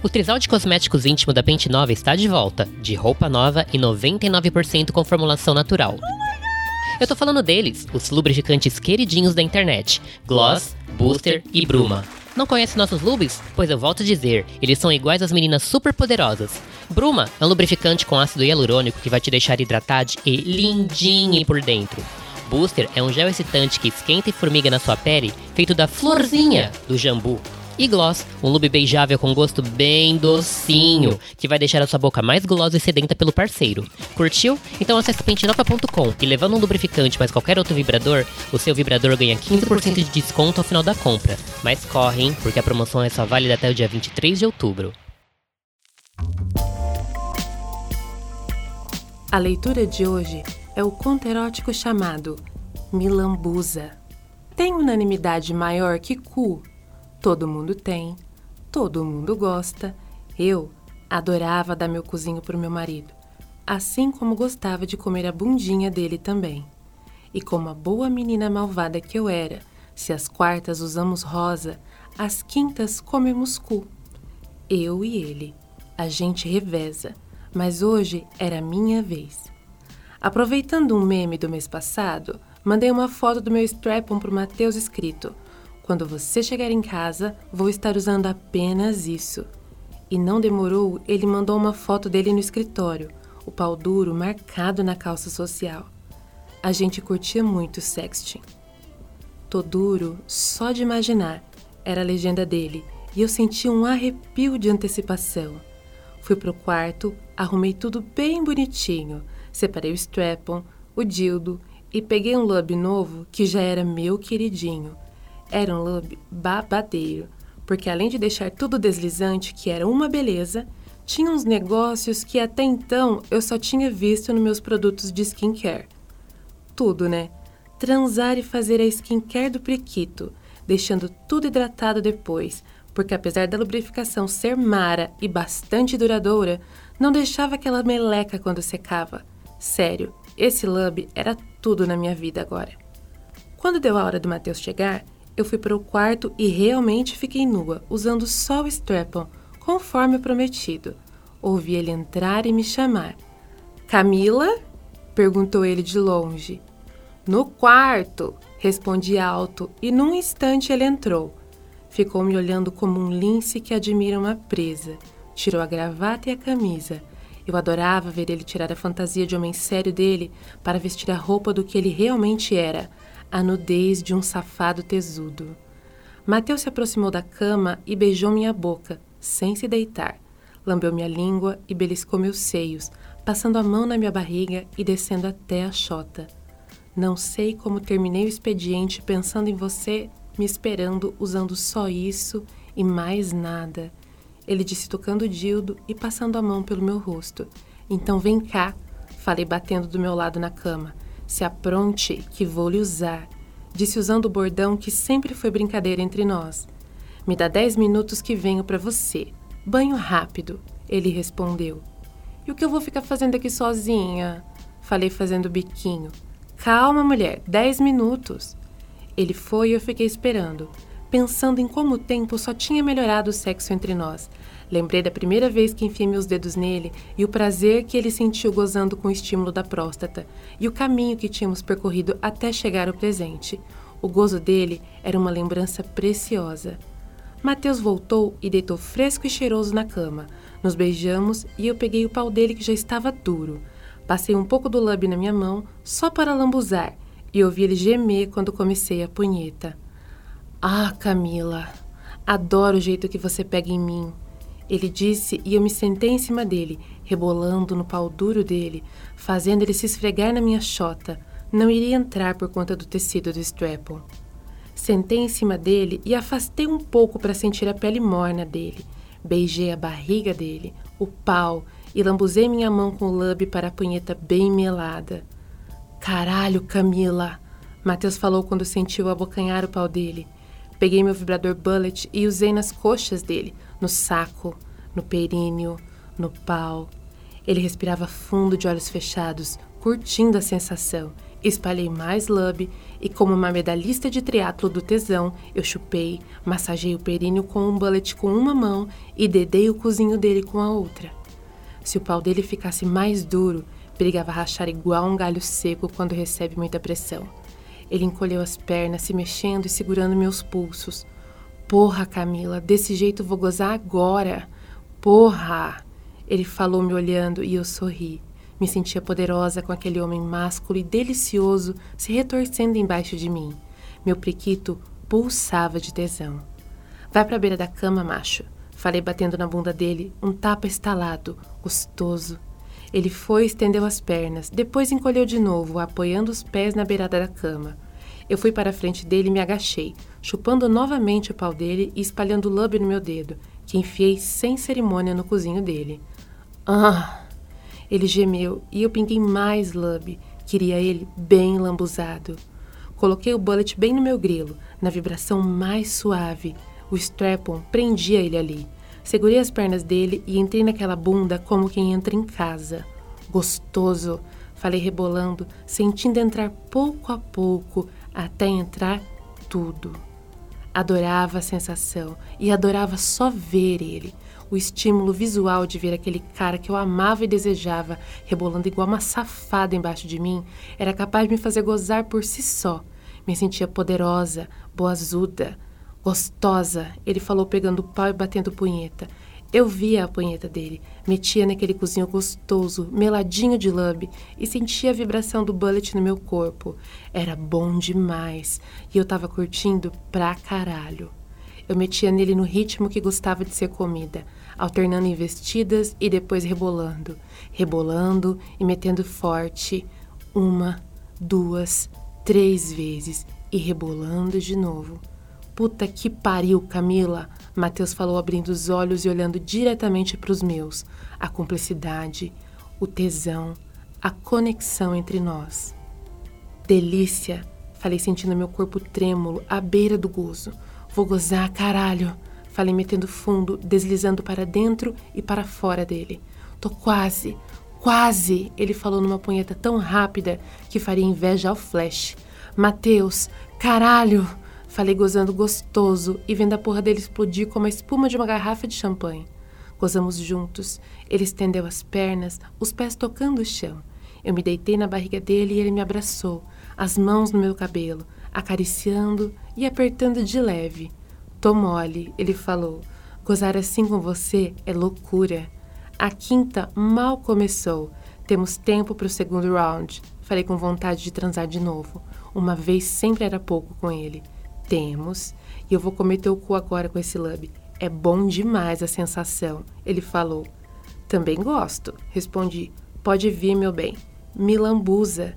O trisal de cosméticos íntimo da Pente Nova está de volta, de roupa nova e 99% com formulação natural. Eu tô falando deles, os lubrificantes queridinhos da internet: Gloss, Booster e Bruma. Não conhece nossos lubes? Pois eu volto a dizer, eles são iguais às meninas super poderosas. Bruma é um lubrificante com ácido hialurônico que vai te deixar hidratado e lindinho por dentro. Booster é um gel excitante que esquenta e formiga na sua pele, feito da florzinha do jambu. E Gloss, um lube beijável com gosto bem docinho, que vai deixar a sua boca mais gulosa e sedenta pelo parceiro. Curtiu? Então acesse pentinova.com e levando um lubrificante mais qualquer outro vibrador, o seu vibrador ganha 15% de desconto ao final da compra. Mas corre, hein? Porque a promoção é só válida até o dia 23 de outubro. A leitura de hoje é o conto erótico chamado Milambusa. Tem unanimidade maior que cu? Todo mundo tem, todo mundo gosta. Eu adorava dar meu cozinho pro meu marido, assim como gostava de comer a bundinha dele também. E como a boa menina malvada que eu era, se as quartas usamos rosa, as quintas comemos cu. Eu e ele. A gente reveza, mas hoje era minha vez. Aproveitando um meme do mês passado, mandei uma foto do meu strap-on pro Matheus escrito quando você chegar em casa, vou estar usando apenas isso. E não demorou, ele mandou uma foto dele no escritório, o pau duro marcado na calça social. A gente curtia muito o sexting. Tô duro só de imaginar, era a legenda dele, e eu senti um arrepio de antecipação. Fui pro quarto, arrumei tudo bem bonitinho, separei o strap-on, o dildo e peguei um lub novo que já era meu queridinho era um lube babadeiro, porque além de deixar tudo deslizante, que era uma beleza, tinha uns negócios que até então eu só tinha visto nos meus produtos de skincare. Tudo, né? Transar e fazer a skincare do prequito, deixando tudo hidratado depois, porque apesar da lubrificação ser mara e bastante duradoura, não deixava aquela meleca quando secava. Sério, esse lube era tudo na minha vida agora. Quando deu a hora do Matheus chegar, eu fui para o quarto e realmente fiquei nua, usando só o strap-on, conforme prometido. Ouvi ele entrar e me chamar. Camila? perguntou ele de longe. No quarto, respondi alto e num instante ele entrou. Ficou me olhando como um lince que admira uma presa. Tirou a gravata e a camisa. Eu adorava ver ele tirar a fantasia de homem sério dele para vestir a roupa do que ele realmente era, a nudez de um safado tesudo. Mateus se aproximou da cama e beijou minha boca, sem se deitar. Lambeu minha língua e beliscou meus seios, passando a mão na minha barriga e descendo até a chota. Não sei como terminei o expediente pensando em você, me esperando usando só isso e mais nada. Ele disse tocando o dildo e passando a mão pelo meu rosto. Então vem cá, falei batendo do meu lado na cama. Se apronte, que vou lhe usar, disse usando o bordão que sempre foi brincadeira entre nós. Me dá dez minutos que venho para você. Banho rápido, ele respondeu. E o que eu vou ficar fazendo aqui sozinha? Falei fazendo biquinho. Calma, mulher, dez minutos. Ele foi e eu fiquei esperando, pensando em como o tempo só tinha melhorado o sexo entre nós, Lembrei da primeira vez que enfiei meus dedos nele e o prazer que ele sentiu gozando com o estímulo da próstata e o caminho que tínhamos percorrido até chegar ao presente. O gozo dele era uma lembrança preciosa. Mateus voltou e deitou fresco e cheiroso na cama. Nos beijamos e eu peguei o pau dele que já estava duro. Passei um pouco do lub na minha mão só para lambuzar e ouvi ele gemer quando comecei a punheta. Ah, Camila, adoro o jeito que você pega em mim. Ele disse e eu me sentei em cima dele, rebolando no pau duro dele, fazendo ele se esfregar na minha chota. Não iria entrar por conta do tecido do strap-on. Sentei em cima dele e afastei um pouco para sentir a pele morna dele. Beijei a barriga dele, o pau e lambuzei minha mão com o lube para a punheta bem melada. Caralho, Camila! Matheus falou quando sentiu abocanhar o pau dele. Peguei meu vibrador bullet e usei nas coxas dele, no saco, no períneo, no pau. Ele respirava fundo de olhos fechados, curtindo a sensação, Espalhei mais lube e, como uma medalhista de triatlo do tesão, eu chupei, massageei o períneo com um bullet com uma mão e dedei o cozinho dele com a outra. Se o pau dele ficasse mais duro, brigava a rachar igual um galho seco quando recebe muita pressão. Ele encolheu as pernas, se mexendo e segurando meus pulsos. Porra, Camila, desse jeito vou gozar agora. Porra! Ele falou me olhando e eu sorri. Me sentia poderosa com aquele homem másculo e delicioso se retorcendo embaixo de mim. Meu priquito pulsava de tesão. Vai pra beira da cama, macho. Falei batendo na bunda dele, um tapa estalado, gostoso. Ele foi e estendeu as pernas, depois encolheu de novo, apoiando os pés na beirada da cama. Eu fui para a frente dele e me agachei, chupando novamente o pau dele e espalhando lube no meu dedo, que enfiei sem cerimônia no cozinho dele. Ah! Ele gemeu e eu pinguei mais lube. Queria ele bem lambuzado. Coloquei o bullet bem no meu grilo, na vibração mais suave. O strap-on prendia ele ali. Segurei as pernas dele e entrei naquela bunda como quem entra em casa. Gostoso, falei rebolando, sentindo entrar pouco a pouco até entrar tudo. Adorava a sensação e adorava só ver ele o estímulo visual de ver aquele cara que eu amava e desejava rebolando igual uma safada embaixo de mim era capaz de me fazer gozar por si só. Me sentia poderosa, boazuda, gostosa, ele falou pegando o pau e batendo punheta. Eu via a punheta dele, metia naquele cozinho gostoso, meladinho de lube, e sentia a vibração do bullet no meu corpo. Era bom demais, e eu tava curtindo pra caralho. Eu metia nele no ritmo que gostava de ser comida, alternando investidas e depois rebolando, rebolando e metendo forte, uma, duas, três vezes e rebolando de novo. Puta que pariu, Camila! Mateus falou abrindo os olhos e olhando diretamente para os meus. A cumplicidade, o tesão, a conexão entre nós. Delícia! Falei sentindo meu corpo trêmulo, à beira do gozo. Vou gozar, caralho. Falei metendo fundo, deslizando para dentro e para fora dele. Tô quase, quase, ele falou numa punheta tão rápida que faria inveja ao Flash. Mateus, caralho! Falei gozando gostoso e vendo a porra dele explodir como a espuma de uma garrafa de champanhe. Gozamos juntos. Ele estendeu as pernas, os pés tocando o chão. Eu me deitei na barriga dele e ele me abraçou, as mãos no meu cabelo, acariciando e apertando de leve. Tô mole, ele falou. Gozar assim com você é loucura. A quinta mal começou. Temos tempo para o segundo round. Falei com vontade de transar de novo. Uma vez sempre era pouco com ele. Temos. E eu vou comer o cu agora com esse lube. É bom demais a sensação. Ele falou. Também gosto, respondi. Pode vir, meu bem. Me lambuza.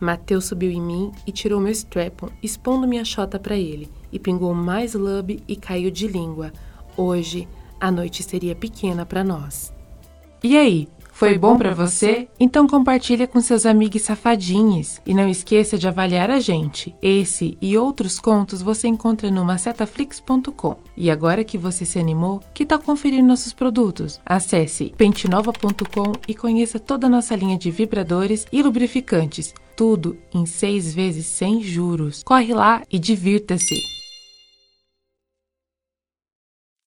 Mateus subiu em mim e tirou meu strap expondo minha chota para ele, e pingou mais lube e caiu de língua. Hoje, a noite seria pequena para nós. E aí, foi bom para você? Então compartilha com seus amigos safadinhos e não esqueça de avaliar a gente. Esse e outros contos você encontra no macetaflix.com. E agora que você se animou, que tal conferir nossos produtos? Acesse pentenova.com e conheça toda a nossa linha de vibradores e lubrificantes tudo em seis vezes sem juros. Corre lá e divirta-se!